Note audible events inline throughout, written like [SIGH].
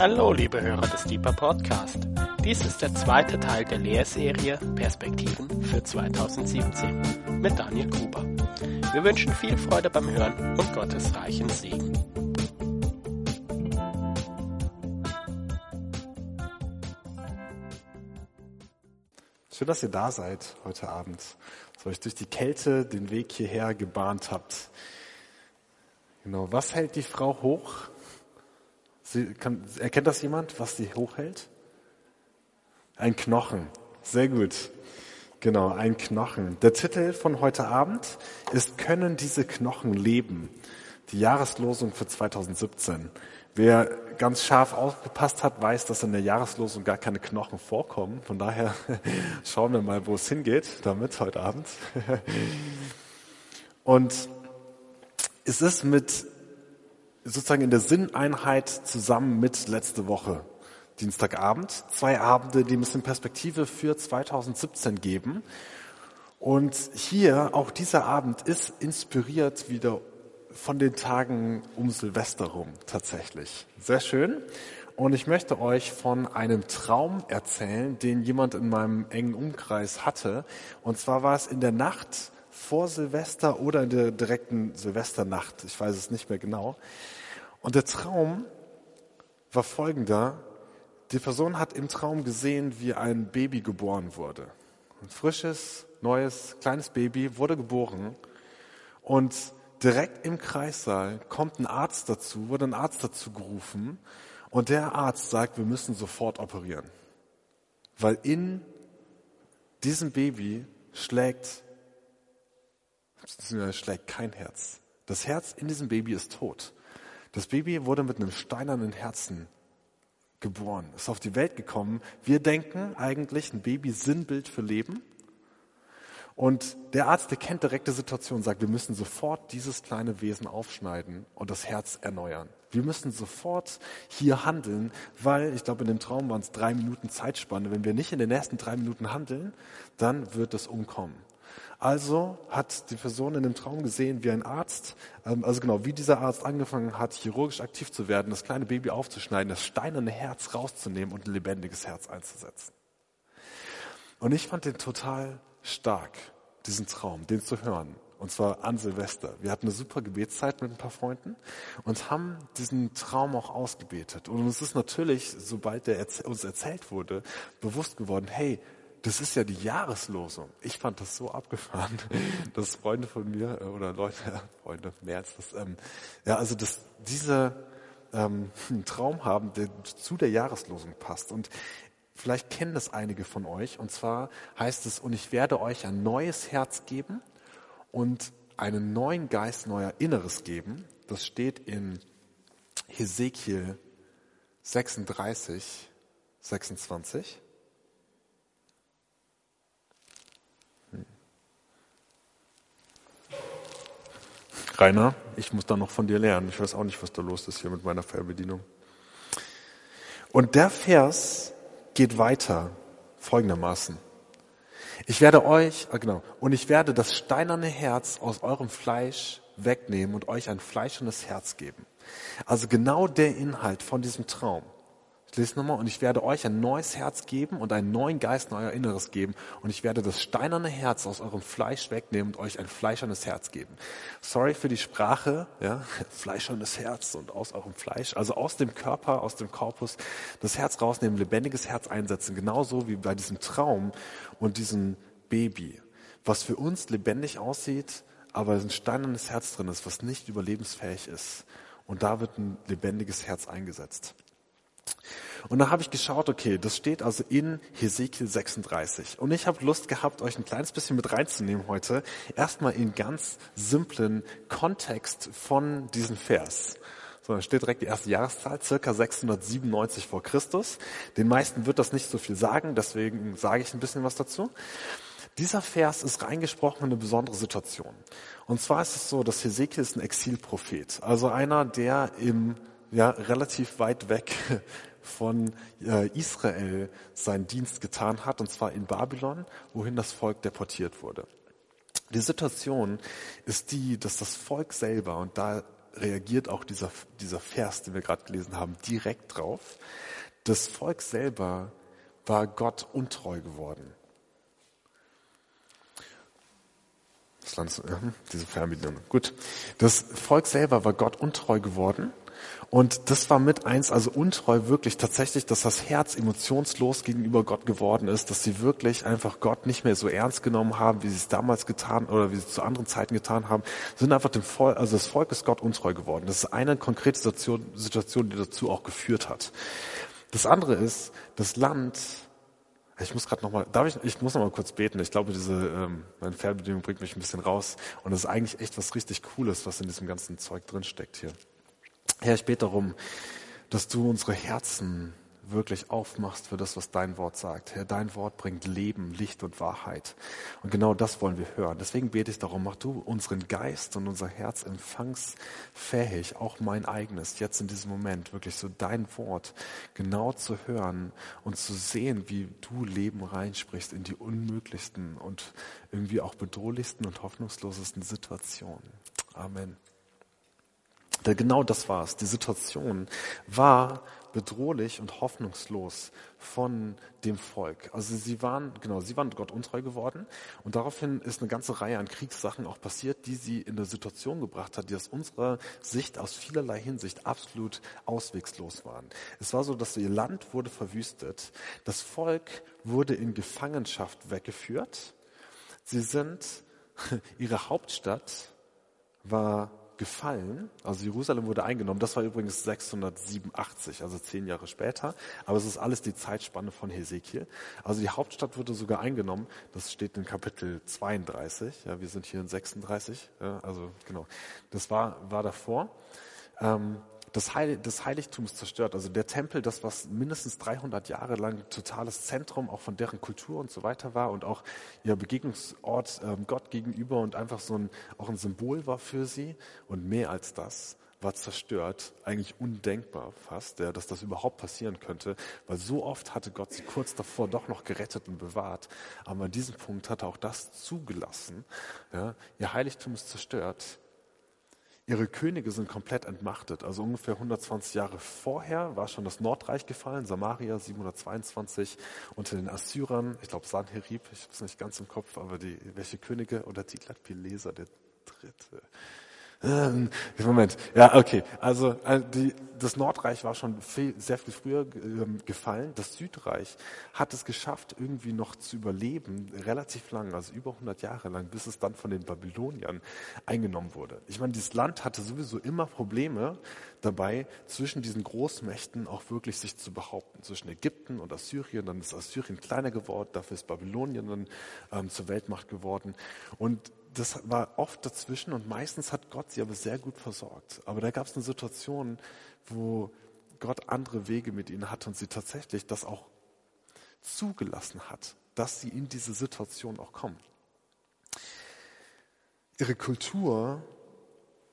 Hallo, liebe Hörer des Deeper Podcast. Dies ist der zweite Teil der Lehrserie Perspektiven für 2017 mit Daniel Gruber. Wir wünschen viel Freude beim Hören und Gottes reichen Segen. Schön, dass ihr da seid heute Abend, dass ihr euch durch die Kälte den Weg hierher gebahnt habt. Genau, was hält die Frau hoch? Sie, kann, erkennt das jemand, was sie hochhält? Ein Knochen. Sehr gut. Genau, ein Knochen. Der Titel von heute Abend ist Können diese Knochen leben? Die Jahreslosung für 2017. Wer ganz scharf aufgepasst hat, weiß, dass in der Jahreslosung gar keine Knochen vorkommen. Von daher [LAUGHS] schauen wir mal, wo es hingeht damit heute Abend. [LAUGHS] Und es ist mit sozusagen in der Sinneinheit zusammen mit letzte Woche, Dienstagabend. Zwei Abende, die bisschen Perspektive für 2017 geben. Und hier, auch dieser Abend ist inspiriert wieder von den Tagen um Silvester rum, tatsächlich. Sehr schön. Und ich möchte euch von einem Traum erzählen, den jemand in meinem engen Umkreis hatte. Und zwar war es in der Nacht vor Silvester oder in der direkten Silvesternacht. Ich weiß es nicht mehr genau. Und der Traum war folgender. Die Person hat im Traum gesehen, wie ein Baby geboren wurde. Ein frisches, neues, kleines Baby wurde geboren. Und direkt im Kreissaal kommt ein Arzt dazu, wurde ein Arzt dazu gerufen. Und der Arzt sagt, wir müssen sofort operieren. Weil in diesem Baby schlägt, schlägt kein Herz. Das Herz in diesem Baby ist tot. Das Baby wurde mit einem steinernen Herzen geboren, ist auf die Welt gekommen. Wir denken eigentlich, ein Baby Sinnbild für Leben. Und der Arzt, der kennt direkte Situation, sagt, wir müssen sofort dieses kleine Wesen aufschneiden und das Herz erneuern. Wir müssen sofort hier handeln, weil ich glaube, in dem Traum waren es drei Minuten Zeitspanne. Wenn wir nicht in den nächsten drei Minuten handeln, dann wird es umkommen. Also hat die Person in dem Traum gesehen, wie ein Arzt, ähm, also genau, wie dieser Arzt angefangen hat, chirurgisch aktiv zu werden, das kleine Baby aufzuschneiden, das steinerne Herz rauszunehmen und ein lebendiges Herz einzusetzen. Und ich fand den total stark, diesen Traum, den zu hören. Und zwar an Silvester. Wir hatten eine super Gebetszeit mit ein paar Freunden und haben diesen Traum auch ausgebetet. Und uns ist natürlich, sobald der uns erzählt wurde, bewusst geworden, hey, das ist ja die Jahreslosung. Ich fand das so abgefahren, [LAUGHS] dass Freunde von mir äh, oder Leute, [LAUGHS] Freunde mehr als das, ähm, ja, also dass diese ähm, [LAUGHS] einen Traum haben, der zu der Jahreslosung passt. Und vielleicht kennen das einige von euch. Und zwar heißt es, und ich werde euch ein neues Herz geben und einen neuen Geist, neuer Inneres geben. Das steht in Hesekiel 36, 26. Rainer, ich muss da noch von dir lernen. Ich weiß auch nicht, was da los ist hier mit meiner Fernbedienung. Und der Vers geht weiter folgendermaßen. Ich werde euch, ah genau, und ich werde das steinerne Herz aus eurem Fleisch wegnehmen und euch ein fleischernes Herz geben. Also genau der Inhalt von diesem Traum. Ich lese nochmal, und ich werde euch ein neues Herz geben und einen neuen Geist in euer Inneres geben. Und ich werde das steinerne Herz aus eurem Fleisch wegnehmen und euch ein fleischernes Herz geben. Sorry für die Sprache, ja, [LAUGHS] fleischernes Herz und aus eurem Fleisch. Also aus dem Körper, aus dem Korpus, das Herz rausnehmen, lebendiges Herz einsetzen. Genauso wie bei diesem Traum und diesem Baby. Was für uns lebendig aussieht, aber ein steinernes Herz drin ist, was nicht überlebensfähig ist. Und da wird ein lebendiges Herz eingesetzt. Und da habe ich geschaut, okay, das steht also in Hesekiel 36. Und ich habe Lust gehabt, euch ein kleines bisschen mit reinzunehmen heute. Erstmal in ganz simplen Kontext von diesem Vers. So, da steht direkt die erste Jahreszahl, circa 697 vor Christus. Den meisten wird das nicht so viel sagen, deswegen sage ich ein bisschen was dazu. Dieser Vers ist reingesprochen in eine besondere Situation. Und zwar ist es so, dass Hesekiel ist ein Exilprophet, also einer, der im ja, relativ weit weg [LAUGHS] von äh, Israel seinen Dienst getan hat, und zwar in Babylon, wohin das Volk deportiert wurde. Die Situation ist die, dass das Volk selber, und da reagiert auch dieser, dieser Vers, den wir gerade gelesen haben, direkt drauf. Das Volk selber war Gott untreu geworden. Das Land, [LAUGHS] diese Fernbedienung. Gut. Das Volk selber war Gott untreu geworden. Und das war mit eins, also untreu wirklich tatsächlich, dass das Herz emotionslos gegenüber Gott geworden ist, dass sie wirklich einfach Gott nicht mehr so ernst genommen haben, wie sie es damals getan oder wie sie es zu anderen Zeiten getan haben, sind einfach dem Volk, also das Volk ist Gott untreu geworden. Das ist eine konkrete Situation, Situation die dazu auch geführt hat. Das andere ist, das Land ich muss gerade noch mal, darf ich, ich muss noch mal kurz beten. Ich glaube, diese ähm, meine Fernbedienung bringt mich ein bisschen raus und das ist eigentlich echt was richtig Cooles, was in diesem ganzen Zeug drin steckt hier. Herr, ich bete darum, dass du unsere Herzen wirklich aufmachst für das, was dein Wort sagt. Herr, dein Wort bringt Leben, Licht und Wahrheit. Und genau das wollen wir hören. Deswegen bete ich darum, mach du unseren Geist und unser Herz empfangsfähig, auch mein eigenes, jetzt in diesem Moment, wirklich so dein Wort genau zu hören und zu sehen, wie du Leben reinsprichst in die unmöglichsten und irgendwie auch bedrohlichsten und hoffnungslosesten Situationen. Amen. Genau das war es. Die Situation war bedrohlich und hoffnungslos von dem Volk. Also sie waren, genau, sie waren Gott untreu geworden und daraufhin ist eine ganze Reihe an Kriegssachen auch passiert, die sie in der Situation gebracht hat, die aus unserer Sicht aus vielerlei Hinsicht absolut auswegslos waren. Es war so, dass ihr Land wurde verwüstet, das Volk wurde in Gefangenschaft weggeführt, sie sind, [LAUGHS] ihre Hauptstadt war gefallen. Also Jerusalem wurde eingenommen. Das war übrigens 687, also zehn Jahre später. Aber es ist alles die Zeitspanne von Hesekiel. Also die Hauptstadt wurde sogar eingenommen. Das steht in Kapitel 32. Ja, wir sind hier in 36. Ja, also genau. Das war, war davor. Ähm, das, Heil, das Heiligtum ist zerstört. Also der Tempel, das was mindestens 300 Jahre lang totales Zentrum auch von deren Kultur und so weiter war und auch ihr Begegnungsort ähm, Gott gegenüber und einfach so ein, auch ein Symbol war für sie und mehr als das war zerstört, eigentlich undenkbar fast, ja, dass das überhaupt passieren könnte, weil so oft hatte Gott sie kurz davor doch noch gerettet und bewahrt, aber an diesem Punkt hat er auch das zugelassen. Ja. Ihr Heiligtum ist zerstört Ihre Könige sind komplett entmachtet. Also ungefähr 120 Jahre vorher war schon das Nordreich gefallen, Samaria 722 unter den Assyrern. Ich glaube Sanherib, ich habe es nicht ganz im Kopf, aber die welche Könige oder Tiglat-Pileser der Dritte. Ähm, Moment, ja, okay. Also äh, die, das Nordreich war schon viel, sehr viel früher ähm, gefallen. Das Südreich hat es geschafft, irgendwie noch zu überleben, relativ lang, also über 100 Jahre lang, bis es dann von den Babyloniern eingenommen wurde. Ich meine, dieses Land hatte sowieso immer Probleme dabei, zwischen diesen Großmächten auch wirklich sich zu behaupten. Zwischen Ägypten und Assyrien, dann ist Assyrien kleiner geworden, dafür ist Babylonien dann ähm, zur Weltmacht geworden. Und das war oft dazwischen und meistens hat Gott sie aber sehr gut versorgt. Aber da gab es eine Situation, wo Gott andere Wege mit ihnen hatte und sie tatsächlich das auch zugelassen hat, dass sie in diese Situation auch kommen. Ihre Kultur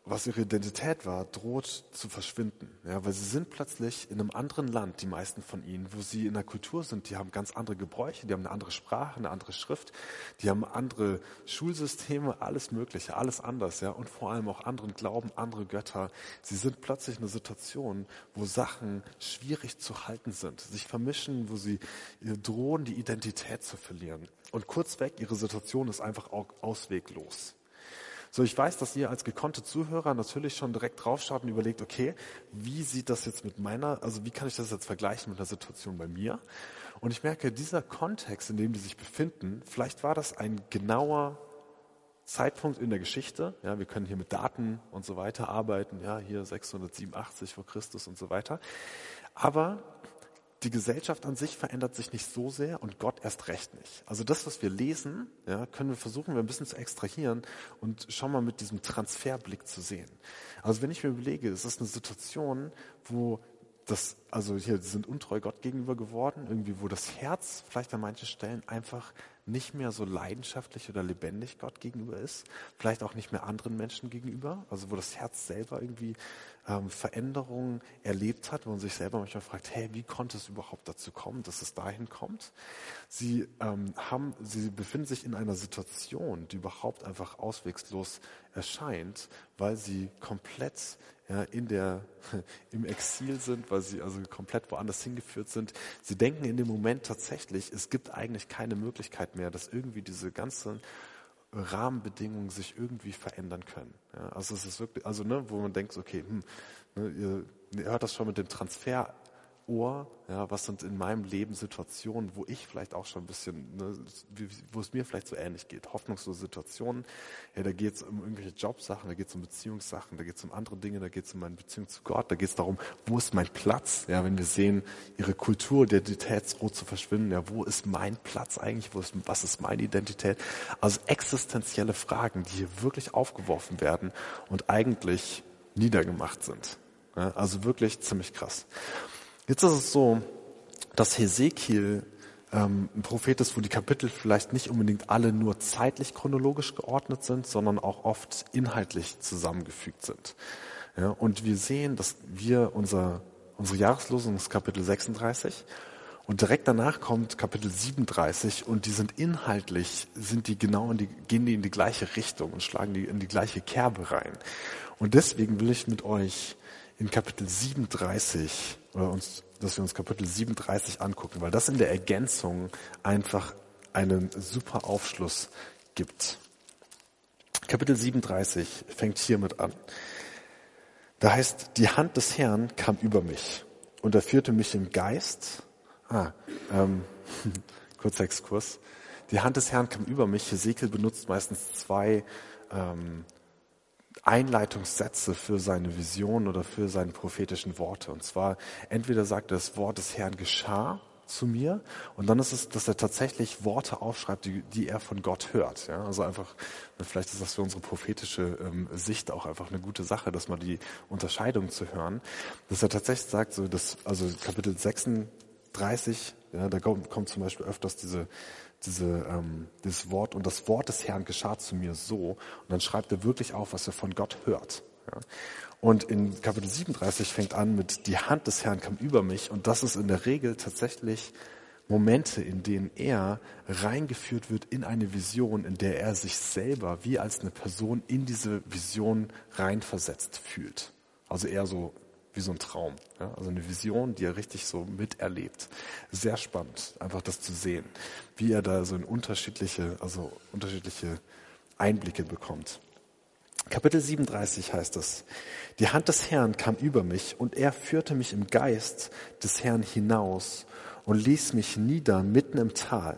was ihre Identität war, droht zu verschwinden. Ja, weil sie sind plötzlich in einem anderen Land, die meisten von ihnen, wo sie in der Kultur sind, die haben ganz andere Gebräuche, die haben eine andere Sprache, eine andere Schrift, die haben andere Schulsysteme, alles Mögliche, alles anders, ja, und vor allem auch anderen Glauben, andere Götter. Sie sind plötzlich in einer Situation, wo Sachen schwierig zu halten sind, sich vermischen, wo sie drohen, die Identität zu verlieren. Und kurzweg, ihre Situation ist einfach auch ausweglos. So, ich weiß, dass ihr als gekonnte Zuhörer natürlich schon direkt draufschaut und überlegt, okay, wie sieht das jetzt mit meiner, also wie kann ich das jetzt vergleichen mit der Situation bei mir? Und ich merke, dieser Kontext, in dem die sich befinden, vielleicht war das ein genauer Zeitpunkt in der Geschichte. Ja, wir können hier mit Daten und so weiter arbeiten. Ja, hier 687 vor Christus und so weiter. Aber die Gesellschaft an sich verändert sich nicht so sehr und Gott erst recht nicht. Also das, was wir lesen, ja, können wir versuchen, wir ein bisschen zu extrahieren und schon mal mit diesem Transferblick zu sehen. Also wenn ich mir überlege, es ist eine Situation, wo das, also hier sind untreu Gott gegenüber geworden, irgendwie, wo das Herz vielleicht an manchen Stellen einfach nicht mehr so leidenschaftlich oder lebendig Gott gegenüber ist, vielleicht auch nicht mehr anderen Menschen gegenüber, also wo das Herz selber irgendwie ähm, Veränderungen erlebt hat, wo man sich selber manchmal fragt, hey, wie konnte es überhaupt dazu kommen, dass es dahin kommt? Sie ähm, haben, sie befinden sich in einer Situation, die überhaupt einfach auswegslos erscheint, weil sie komplett ja, in der, [LAUGHS] im Exil sind, weil sie also komplett woanders hingeführt sind. Sie denken in dem Moment tatsächlich, es gibt eigentlich keine Möglichkeit mehr, dass irgendwie diese ganzen Rahmenbedingungen sich irgendwie verändern können. Ja, also es ist wirklich, also ne, wo man denkt, okay, hm, ne, ihr, ihr hört das schon mit dem Transfer Ohr, ja, was sind in meinem Leben Situationen, wo ich vielleicht auch schon ein bisschen, ne, wo es mir vielleicht so ähnlich geht. Hoffnungslose Situationen, ja, da geht es um irgendwelche Jobsachen, da geht es um Beziehungssachen, da geht es um andere Dinge, da geht es um meine Beziehung zu Gott, da geht es darum, wo ist mein Platz, ja, wenn wir sehen, ihre Kultur, Identitätsrot zu verschwinden, ja, wo ist mein Platz eigentlich, wo ist, was ist meine Identität? Also existenzielle Fragen, die hier wirklich aufgeworfen werden und eigentlich niedergemacht sind. Ja, also wirklich ziemlich krass. Jetzt ist es so, dass Hesekiel ähm, ein Prophet ist, wo die Kapitel vielleicht nicht unbedingt alle nur zeitlich chronologisch geordnet sind, sondern auch oft inhaltlich zusammengefügt sind. Ja, und wir sehen, dass wir unser, unsere Jahreslosung ist Kapitel 36 und direkt danach kommt Kapitel 37 und die sind inhaltlich, sind die genau in die, gehen die in die gleiche Richtung und schlagen die in die gleiche Kerbe rein. Und deswegen will ich mit euch in Kapitel 37 oder uns, dass wir uns Kapitel 37 angucken, weil das in der Ergänzung einfach einen super Aufschluss gibt. Kapitel 37 fängt hiermit an. Da heißt, die Hand des Herrn kam über mich und er führte mich im Geist. Ah, ähm, [LAUGHS] kurzer Exkurs. Die Hand des Herrn kam über mich. Hesekiel benutzt meistens zwei ähm, Einleitungssätze für seine Vision oder für seine prophetischen Worte. Und zwar entweder sagt er, das Wort des Herrn geschah zu mir und dann ist es, dass er tatsächlich Worte aufschreibt, die, die er von Gott hört. Ja, also einfach, vielleicht ist das für unsere prophetische ähm, Sicht auch einfach eine gute Sache, dass man die Unterscheidung zu hören, dass er tatsächlich sagt, so dass, also Kapitel 36, ja, da kommt, kommt zum Beispiel öfters diese diese, ähm, dieses Wort und das Wort des Herrn geschah zu mir so. Und dann schreibt er wirklich auf, was er von Gott hört. Ja. Und in Kapitel 37 fängt an mit, die Hand des Herrn kam über mich. Und das ist in der Regel tatsächlich Momente, in denen er reingeführt wird in eine Vision, in der er sich selber wie als eine Person in diese Vision reinversetzt fühlt. Also eher so wie so ein Traum. Ja? Also eine Vision, die er richtig so miterlebt. Sehr spannend, einfach das zu sehen, wie er da so in unterschiedliche, also unterschiedliche Einblicke bekommt. Kapitel 37 heißt es, die Hand des Herrn kam über mich und er führte mich im Geist des Herrn hinaus und ließ mich nieder mitten im Tal.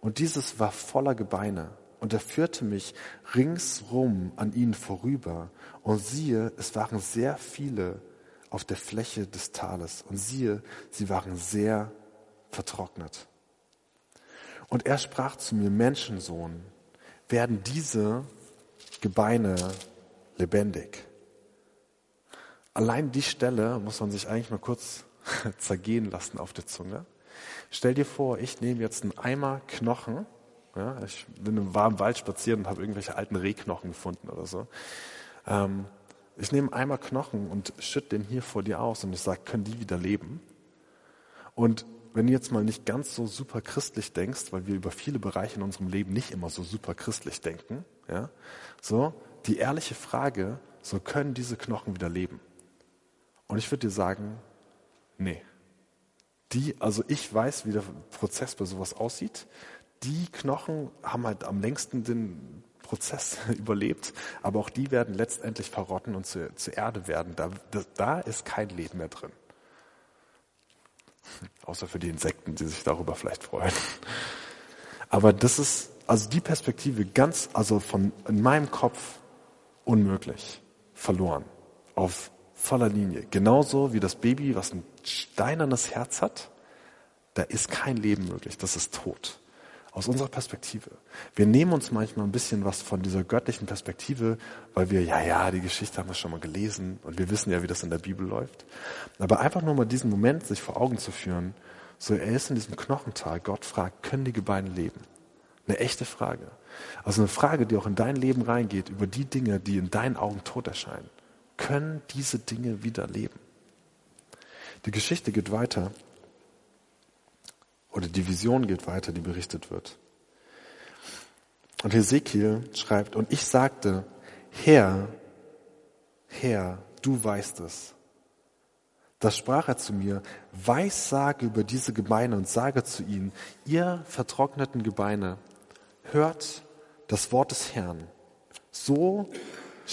Und dieses war voller Gebeine. Und er führte mich ringsrum an ihnen vorüber. Und siehe, es waren sehr viele auf der Fläche des Tales. Und siehe, sie waren sehr vertrocknet. Und er sprach zu mir, Menschensohn, werden diese Gebeine lebendig. Allein die Stelle muss man sich eigentlich mal kurz [LAUGHS] zergehen lassen auf der Zunge. Stell dir vor, ich nehme jetzt einen Eimer Knochen. Ja, ich bin im warmen Wald spazieren und habe irgendwelche alten Rehknochen gefunden oder so. Ähm, ich nehme einmal Knochen und schütte den hier vor dir aus und ich sage, können die wieder leben? Und wenn du jetzt mal nicht ganz so super christlich denkst, weil wir über viele Bereiche in unserem Leben nicht immer so super christlich denken, ja, so, die ehrliche Frage, so können diese Knochen wieder leben? Und ich würde dir sagen, nee. Die, also ich weiß, wie der Prozess bei sowas aussieht. Die Knochen haben halt am längsten den Prozess [LAUGHS] überlebt, aber auch die werden letztendlich verrotten und zu, zu Erde werden. Da, da, ist kein Leben mehr drin. [LAUGHS] Außer für die Insekten, die sich darüber vielleicht freuen. [LAUGHS] Aber das ist, also die Perspektive ganz, also von, in meinem Kopf unmöglich. Verloren. Auf voller Linie. Genauso wie das Baby, was ein steinernes Herz hat, da ist kein Leben möglich. Das ist tot aus unserer Perspektive. Wir nehmen uns manchmal ein bisschen was von dieser göttlichen Perspektive, weil wir, ja, ja, die Geschichte haben wir schon mal gelesen und wir wissen ja, wie das in der Bibel läuft. Aber einfach nur mal diesen Moment sich vor Augen zu führen, so er ist in diesem Knochental, Gott fragt, können die Gebeine leben? Eine echte Frage. Also eine Frage, die auch in dein Leben reingeht, über die Dinge, die in deinen Augen tot erscheinen. Können diese Dinge wieder leben? Die Geschichte geht weiter oder die Vision geht weiter, die berichtet wird. Und Hesekiel schreibt, und ich sagte, Herr, Herr, du weißt es. Da sprach er zu mir, Weissage über diese Gebeine und sage zu ihnen, ihr vertrockneten Gebeine, hört das Wort des Herrn. So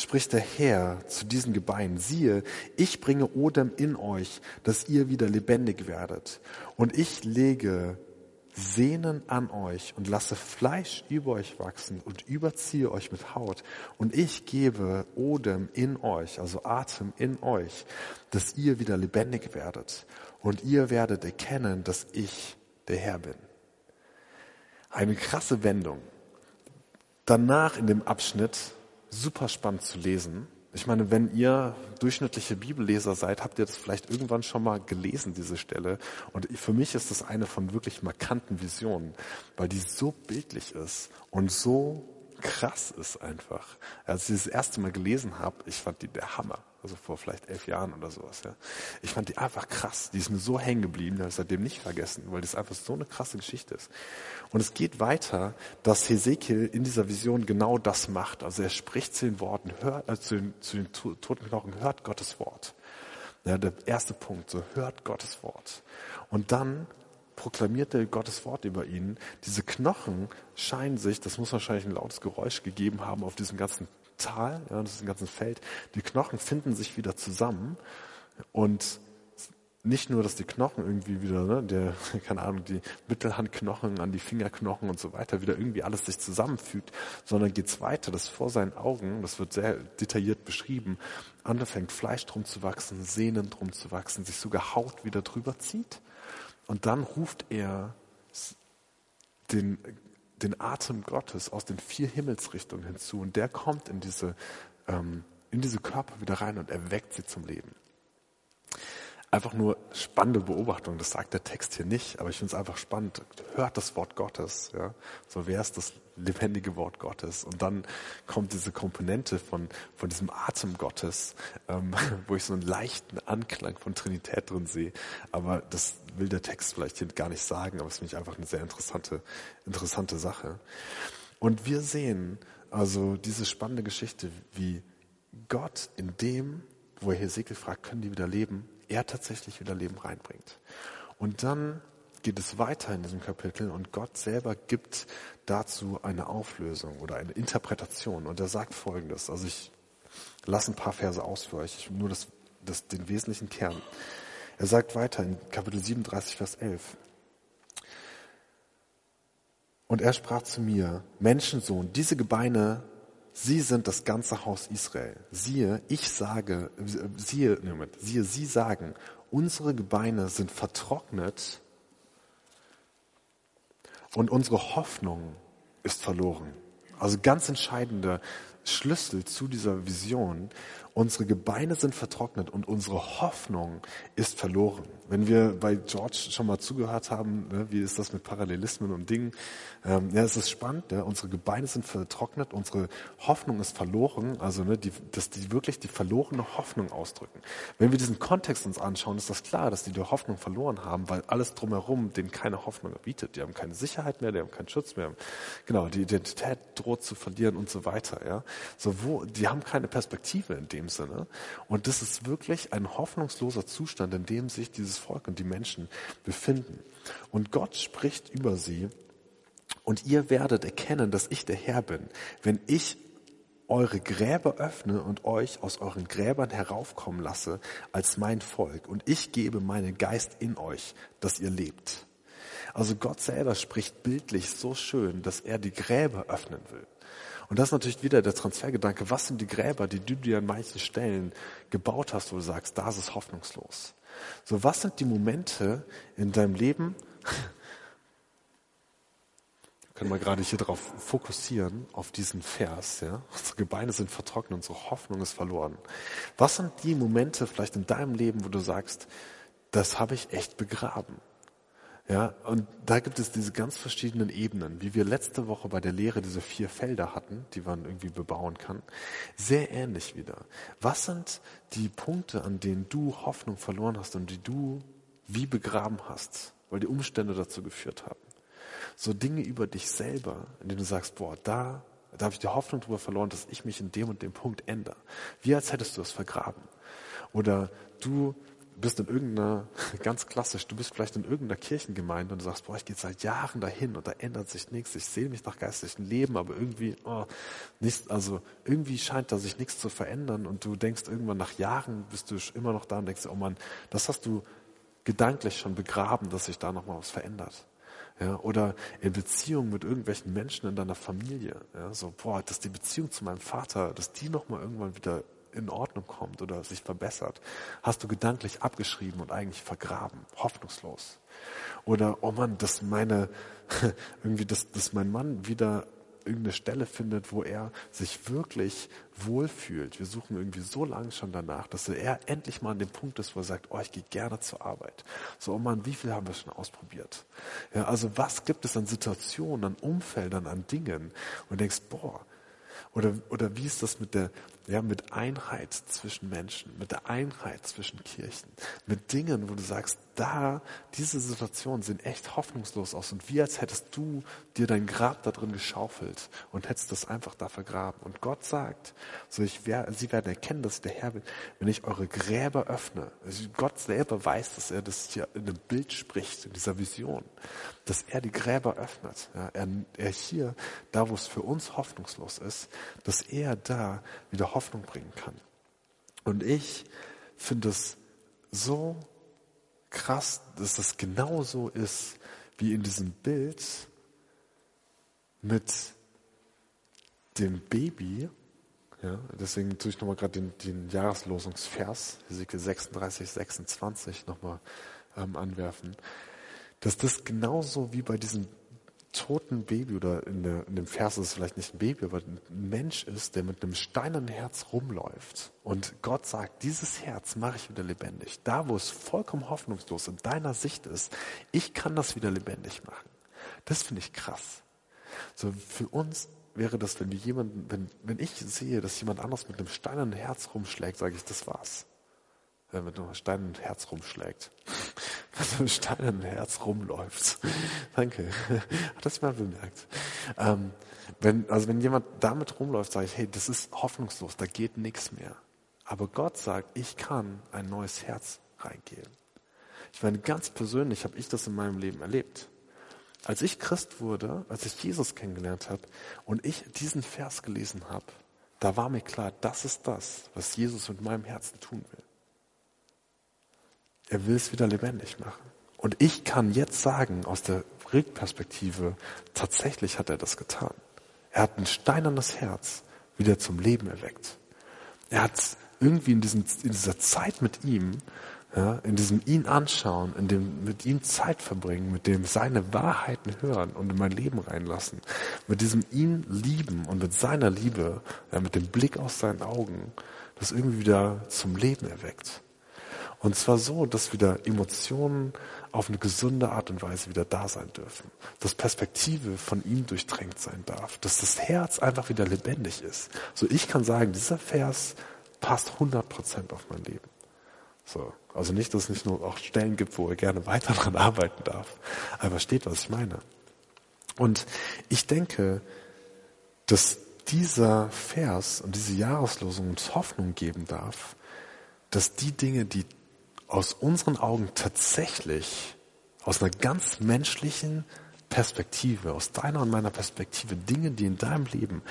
spricht der Herr zu diesen Gebeinen, siehe, ich bringe Odem in euch, dass ihr wieder lebendig werdet. Und ich lege Sehnen an euch und lasse Fleisch über euch wachsen und überziehe euch mit Haut. Und ich gebe Odem in euch, also Atem in euch, dass ihr wieder lebendig werdet. Und ihr werdet erkennen, dass ich der Herr bin. Eine krasse Wendung. Danach in dem Abschnitt super spannend zu lesen. Ich meine, wenn ihr durchschnittliche Bibelleser seid, habt ihr das vielleicht irgendwann schon mal gelesen, diese Stelle. Und für mich ist das eine von wirklich markanten Visionen, weil die so bildlich ist und so krass ist einfach. Als ich das erste Mal gelesen habe, ich fand die der Hammer. Also vor vielleicht elf Jahren oder sowas. Ja. Ich fand die einfach krass. Die ist mir so hängen geblieben, habe ich seitdem nicht vergessen, weil das einfach so eine krasse Geschichte ist. Und es geht weiter, dass Hesekiel in dieser Vision genau das macht. Also er spricht zu den Worten, hört, äh, zu, den, zu den toten Knochen, hört Gottes Wort. Ja, der erste Punkt, so hört Gottes Wort. Und dann proklamiert er Gottes Wort über ihn. Diese Knochen scheinen sich, das muss wahrscheinlich ein lautes Geräusch gegeben haben auf diesem ganzen Tal, ja, ist ein ganzes Feld. Die Knochen finden sich wieder zusammen und nicht nur, dass die Knochen irgendwie wieder, ne, der, [LAUGHS] keine Ahnung, die Mittelhandknochen an die Fingerknochen und so weiter, wieder irgendwie alles sich zusammenfügt, sondern geht's weiter, dass vor seinen Augen, das wird sehr detailliert beschrieben, anfängt Fleisch drum zu wachsen, Sehnen drum zu wachsen, sich sogar Haut wieder drüber zieht. Und dann ruft er den, den Atem Gottes aus den vier Himmelsrichtungen hinzu. Und der kommt in diese, ähm, in diese Körper wieder rein und erweckt sie zum Leben einfach nur spannende Beobachtung. Das sagt der Text hier nicht, aber ich finde es einfach spannend. Hört das Wort Gottes, ja. So wer ist das lebendige Wort Gottes? Und dann kommt diese Komponente von, von diesem Atem Gottes, ähm, [LAUGHS] wo ich so einen leichten Anklang von Trinität drin sehe. Aber das will der Text vielleicht hier gar nicht sagen, aber es finde ich einfach eine sehr interessante, interessante Sache. Und wir sehen also diese spannende Geschichte, wie Gott in dem, wo er Hesekiel fragt, können die wieder leben, er tatsächlich wieder Leben reinbringt. Und dann geht es weiter in diesem Kapitel und Gott selber gibt dazu eine Auflösung oder eine Interpretation. Und er sagt Folgendes. Also ich lasse ein paar Verse aus für euch, nur das, das, den wesentlichen Kern. Er sagt weiter in Kapitel 37, Vers 11. Und er sprach zu mir, Menschensohn, diese Gebeine Sie sind das ganze Haus Israel. Siehe, ich sage, siehe, siehe, Sie sagen, unsere Gebeine sind vertrocknet und unsere Hoffnung ist verloren. Also ganz entscheidender Schlüssel zu dieser Vision. Unsere Gebeine sind vertrocknet und unsere Hoffnung ist verloren. Wenn wir bei George schon mal zugehört haben, ne, wie ist das mit Parallelismen und Dingen, ähm, ja, es ist spannend. Ne? Unsere Gebeine sind vertrocknet, unsere Hoffnung ist verloren. Also, ne, die, dass die wirklich die verlorene Hoffnung ausdrücken. Wenn wir diesen Kontext uns anschauen, ist das klar, dass die die Hoffnung verloren haben, weil alles drumherum denen keine Hoffnung bietet. Die haben keine Sicherheit mehr, die haben keinen Schutz mehr. Genau, die Identität droht zu verlieren und so weiter. Ja, so wo, die haben keine Perspektive in dem Sinne. Und das ist wirklich ein hoffnungsloser Zustand, in dem sich dieses Volk und die Menschen befinden. Und Gott spricht über sie und ihr werdet erkennen, dass ich der Herr bin, wenn ich eure Gräber öffne und euch aus euren Gräbern heraufkommen lasse als mein Volk. Und ich gebe meinen Geist in euch, dass ihr lebt. Also Gott selber spricht bildlich so schön, dass er die Gräber öffnen will. Und das ist natürlich wieder der Transfergedanke. Was sind die Gräber, die du dir an manchen Stellen gebaut hast, wo du sagst, da ist hoffnungslos? So, was sind die Momente in deinem Leben, [LAUGHS] können wir gerade hier darauf fokussieren, auf diesen Vers. Ja? Unsere Gebeine sind vertrocknet, unsere Hoffnung ist verloren. Was sind die Momente vielleicht in deinem Leben, wo du sagst, das habe ich echt begraben? Ja, und da gibt es diese ganz verschiedenen Ebenen, wie wir letzte Woche bei der Lehre diese vier Felder hatten, die man irgendwie bebauen kann. Sehr ähnlich wieder. Was sind die Punkte, an denen du Hoffnung verloren hast und die du wie begraben hast, weil die Umstände dazu geführt haben? so Dinge über dich selber, in denen du sagst, boah, da Da habe ich die Hoffnung darüber verloren, dass ich mich in dem und dem Punkt ändere. Wie als hättest du es vergraben. Oder du bist in irgendeiner, [LAUGHS] ganz klassisch, du bist vielleicht in irgendeiner Kirchengemeinde und du sagst, boah, ich gehe seit Jahren dahin und da ändert sich nichts. Ich sehe mich nach geistlichem Leben, aber irgendwie, oh, nicht, also irgendwie scheint da sich nichts zu verändern und du denkst irgendwann nach Jahren bist du immer noch da und denkst, oh Mann, das hast du gedanklich schon begraben, dass sich da nochmal was verändert. Ja, oder in Beziehung mit irgendwelchen Menschen in deiner Familie. Ja, so, boah, dass die Beziehung zu meinem Vater, dass die nochmal irgendwann wieder in Ordnung kommt oder sich verbessert, hast du gedanklich abgeschrieben und eigentlich vergraben, hoffnungslos. Oder, oh Mann, dass meine, [LAUGHS] irgendwie, dass, dass mein Mann wieder irgendeine Stelle findet, wo er sich wirklich wohlfühlt. Wir suchen irgendwie so lange schon danach, dass er endlich mal an dem Punkt ist, wo er sagt, oh, ich gehe gerne zur Arbeit. So, oh Mann, wie viel haben wir schon ausprobiert? Ja, also was gibt es an Situationen, an Umfeldern, an Dingen? Und du denkst, boah, oder, oder wie ist das mit der, ja, mit Einheit zwischen Menschen, mit der Einheit zwischen Kirchen, mit Dingen, wo du sagst, da, diese Situationen sehen echt hoffnungslos aus und wie als hättest du dir dein Grab da drin geschaufelt und hättest das einfach da vergraben. Und Gott sagt, so ich wer, sie werden erkennen, dass ich der Herr bin, wenn ich eure Gräber öffne. Also Gott selber weiß, dass er das hier in einem Bild spricht, in dieser Vision, dass er die Gräber öffnet. Ja, er, er hier, da wo es für uns hoffnungslos ist, dass er da wieder Hoffnung bringen kann. Und ich finde es so krass, dass das genauso ist wie in diesem Bild mit dem Baby. Ja, deswegen tue ich nochmal gerade den, den Jahreslosungsvers, Hesekiel 36, 26 nochmal ähm, anwerfen. Dass das genauso wie bei diesem toten Baby oder in, der, in dem Vers ist es vielleicht nicht ein Baby, aber ein Mensch ist, der mit einem steinernen Herz rumläuft. Und Gott sagt, dieses Herz mache ich wieder lebendig. Da, wo es vollkommen hoffnungslos in deiner Sicht ist, ich kann das wieder lebendig machen. Das finde ich krass. So für uns wäre das, wenn wir jemanden, wenn, wenn ich sehe, dass jemand anders mit einem steinernen Herz rumschlägt, sage ich, das war's. Wenn mit einem steinernen Herz rumschlägt mit einem steinernen Herz rumläuft. [LAUGHS] Danke. [LAUGHS] Hat das mal bemerkt? Ähm, wenn, also wenn jemand damit rumläuft, sage ich, hey, das ist hoffnungslos, da geht nichts mehr. Aber Gott sagt, ich kann ein neues Herz reingeben. Ich meine, ganz persönlich habe ich das in meinem Leben erlebt. Als ich Christ wurde, als ich Jesus kennengelernt habe und ich diesen Vers gelesen habe, da war mir klar, das ist das, was Jesus mit meinem Herzen tun will. Er will es wieder lebendig machen. Und ich kann jetzt sagen, aus der Rückperspektive, tatsächlich hat er das getan. Er hat ein steinernes Herz wieder zum Leben erweckt. Er hat irgendwie in, diesen, in dieser Zeit mit ihm, ja, in diesem ihn anschauen, in dem mit ihm Zeit verbringen, mit dem seine Wahrheiten hören und in mein Leben reinlassen, mit diesem ihn lieben und mit seiner Liebe, ja, mit dem Blick aus seinen Augen, das irgendwie wieder zum Leben erweckt. Und zwar so, dass wieder Emotionen auf eine gesunde Art und Weise wieder da sein dürfen. Dass Perspektive von ihm durchtränkt sein darf. Dass das Herz einfach wieder lebendig ist. So, ich kann sagen, dieser Vers passt 100% auf mein Leben. So. Also nicht, dass es nicht nur auch Stellen gibt, wo er gerne weiter [LAUGHS] daran arbeiten darf. Aber versteht, was ich meine. Und ich denke, dass dieser Vers und diese Jahreslosung uns Hoffnung geben darf, dass die Dinge, die aus unseren Augen tatsächlich, aus einer ganz menschlichen Perspektive, aus deiner und meiner Perspektive, Dinge, die in deinem Leben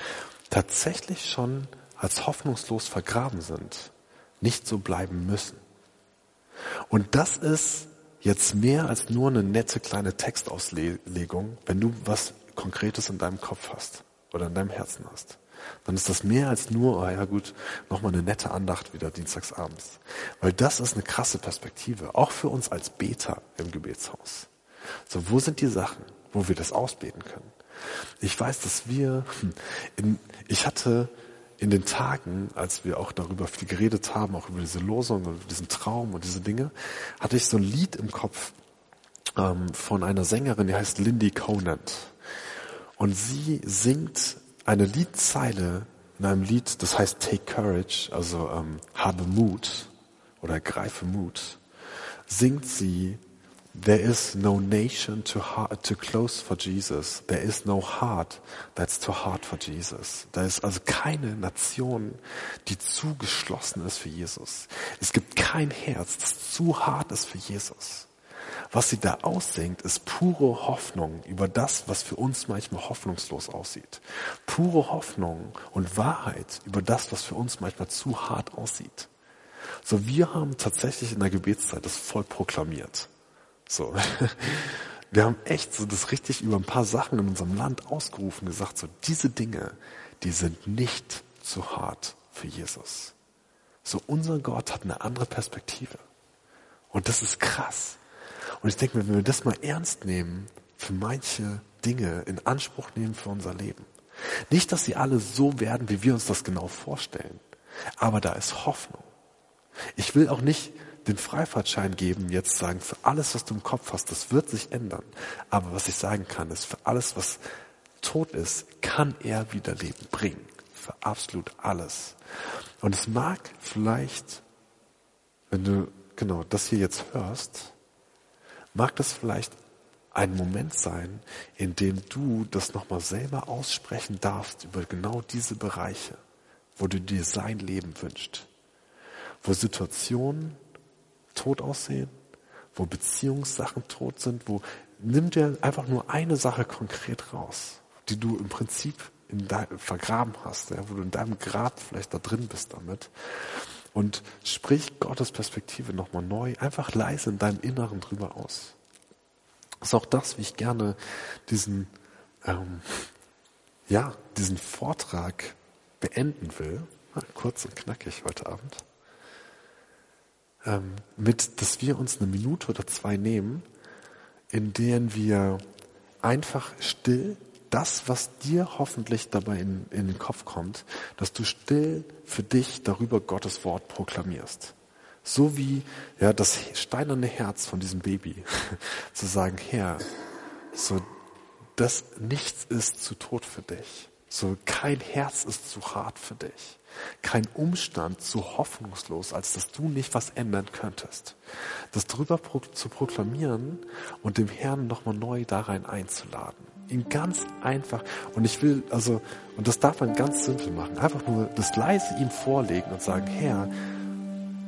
tatsächlich schon als hoffnungslos vergraben sind, nicht so bleiben müssen. Und das ist jetzt mehr als nur eine nette kleine Textauslegung, wenn du was Konkretes in deinem Kopf hast oder in deinem Herzen hast dann ist das mehr als nur, oh ja gut, nochmal eine nette Andacht wieder dienstagsabends. Weil das ist eine krasse Perspektive, auch für uns als Beter im Gebetshaus. So, wo sind die Sachen, wo wir das ausbeten können? Ich weiß, dass wir, hm, in, ich hatte in den Tagen, als wir auch darüber viel geredet haben, auch über diese Losung und diesen Traum und diese Dinge, hatte ich so ein Lied im Kopf ähm, von einer Sängerin, die heißt Lindy Conant. Und sie singt eine Liedzeile in einem Lied, das heißt Take Courage, also ähm, habe Mut oder greife Mut, singt sie There is no nation too, hard, too close for Jesus. There is no heart that's too hard for Jesus. Da ist also keine Nation, die zu geschlossen ist für Jesus. Es gibt kein Herz, das zu hart ist für Jesus. Was sie da aussenkt, ist pure Hoffnung über das, was für uns manchmal hoffnungslos aussieht. Pure Hoffnung und Wahrheit über das, was für uns manchmal zu hart aussieht. So, wir haben tatsächlich in der Gebetszeit das voll proklamiert. So. [LAUGHS] Wir haben echt so das richtig über ein paar Sachen in unserem Land ausgerufen, gesagt, so diese Dinge, die sind nicht zu hart für Jesus. So unser Gott hat eine andere Perspektive. Und das ist krass. Und ich denke mir, wenn wir das mal ernst nehmen, für manche Dinge in Anspruch nehmen für unser Leben. Nicht, dass sie alle so werden, wie wir uns das genau vorstellen. Aber da ist Hoffnung. Ich will auch nicht den Freifahrtschein geben, jetzt sagen, für alles, was du im Kopf hast, das wird sich ändern. Aber was ich sagen kann, ist, für alles, was tot ist, kann er wieder Leben bringen. Für absolut alles. Und es mag vielleicht, wenn du genau das hier jetzt hörst, mag das vielleicht ein Moment sein, in dem du das nochmal selber aussprechen darfst über genau diese Bereiche, wo du dir sein Leben wünschst, wo Situationen tot aussehen, wo Beziehungssachen tot sind, wo nimm dir einfach nur eine Sache konkret raus, die du im Prinzip in dein, vergraben hast, ja, wo du in deinem Grab vielleicht da drin bist damit und sprich Gottes Perspektive nochmal neu, einfach leise in deinem Inneren drüber aus. Das ist auch das, wie ich gerne diesen, ähm, ja, diesen Vortrag beenden will. Kurz und knackig heute Abend ähm, mit, dass wir uns eine Minute oder zwei nehmen, in denen wir einfach still das, was dir hoffentlich dabei in, in den Kopf kommt, dass du still für dich darüber Gottes Wort proklamierst. So wie ja, das steinerne Herz von diesem Baby, [LAUGHS] zu sagen, Herr, so das nichts ist zu tot für dich. So kein Herz ist zu hart für dich kein Umstand so hoffnungslos, als dass du nicht was ändern könntest. Das drüber zu proklamieren und dem Herrn nochmal neu da rein einzuladen. Ihn ganz einfach, und ich will, also, und das darf man ganz simpel machen, einfach nur das leise ihm vorlegen und sagen, Herr,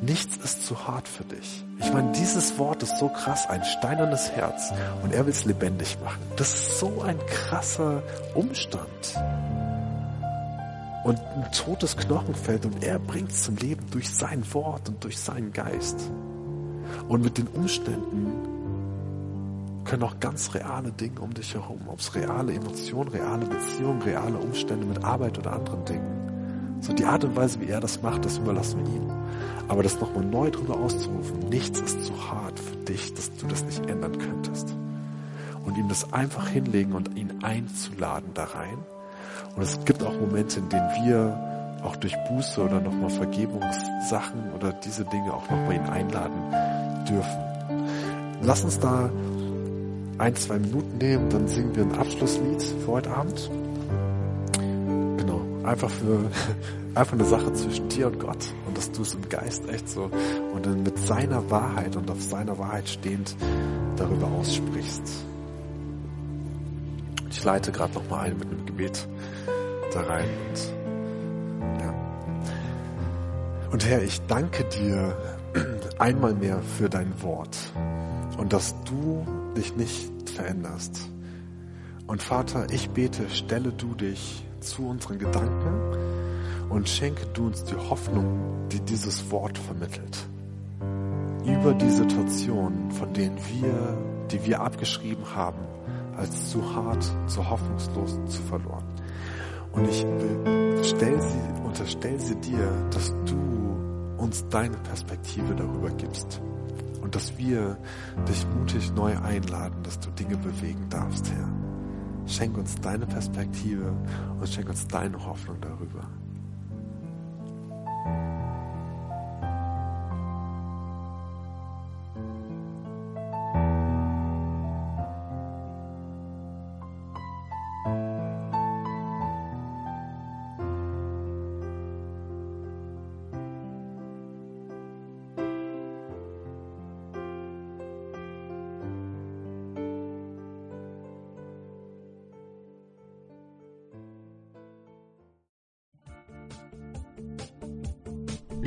nichts ist zu hart für dich. Ich meine, dieses Wort ist so krass, ein steinernes Herz, und er will es lebendig machen. Das ist so ein krasser Umstand und ein totes Knochenfeld und er bringt es zum Leben durch sein Wort und durch seinen Geist. Und mit den Umständen können auch ganz reale Dinge um dich herum, ob es reale Emotionen, reale Beziehungen, reale Umstände mit Arbeit oder anderen Dingen. So die Art und Weise, wie er das macht, das überlassen wir ihm. Aber das nochmal neu drüber auszurufen, nichts ist zu hart für dich, dass du das nicht ändern könntest. Und ihm das einfach hinlegen und ihn einzuladen da rein und es gibt auch Momente, in denen wir auch durch Buße oder nochmal Vergebungssachen oder diese Dinge auch noch bei ihn einladen dürfen. Lass uns da ein, zwei Minuten nehmen, dann singen wir ein Abschlusslied für heute Abend. Genau, einfach für, [LAUGHS] einfach eine Sache zwischen dir und Gott und dass du es im Geist echt so und dann mit seiner Wahrheit und auf seiner Wahrheit stehend darüber aussprichst. Ich leite gerade nochmal ein mit einem Gebet da rein. Und, ja. und Herr, ich danke dir [CLEARS THROAT] einmal mehr für dein Wort und dass du dich nicht veränderst. Und Vater, ich bete, stelle du dich zu unseren Gedanken und schenke du uns die Hoffnung, die dieses Wort vermittelt. Über die Situationen, von denen wir, die wir abgeschrieben haben, als zu hart, zu hoffnungslos, zu verloren. Und ich stell sie, unterstell sie dir, dass du uns deine Perspektive darüber gibst. Und dass wir dich mutig neu einladen, dass du Dinge bewegen darfst, Herr. Schenk uns deine Perspektive und schenk uns deine Hoffnung darüber.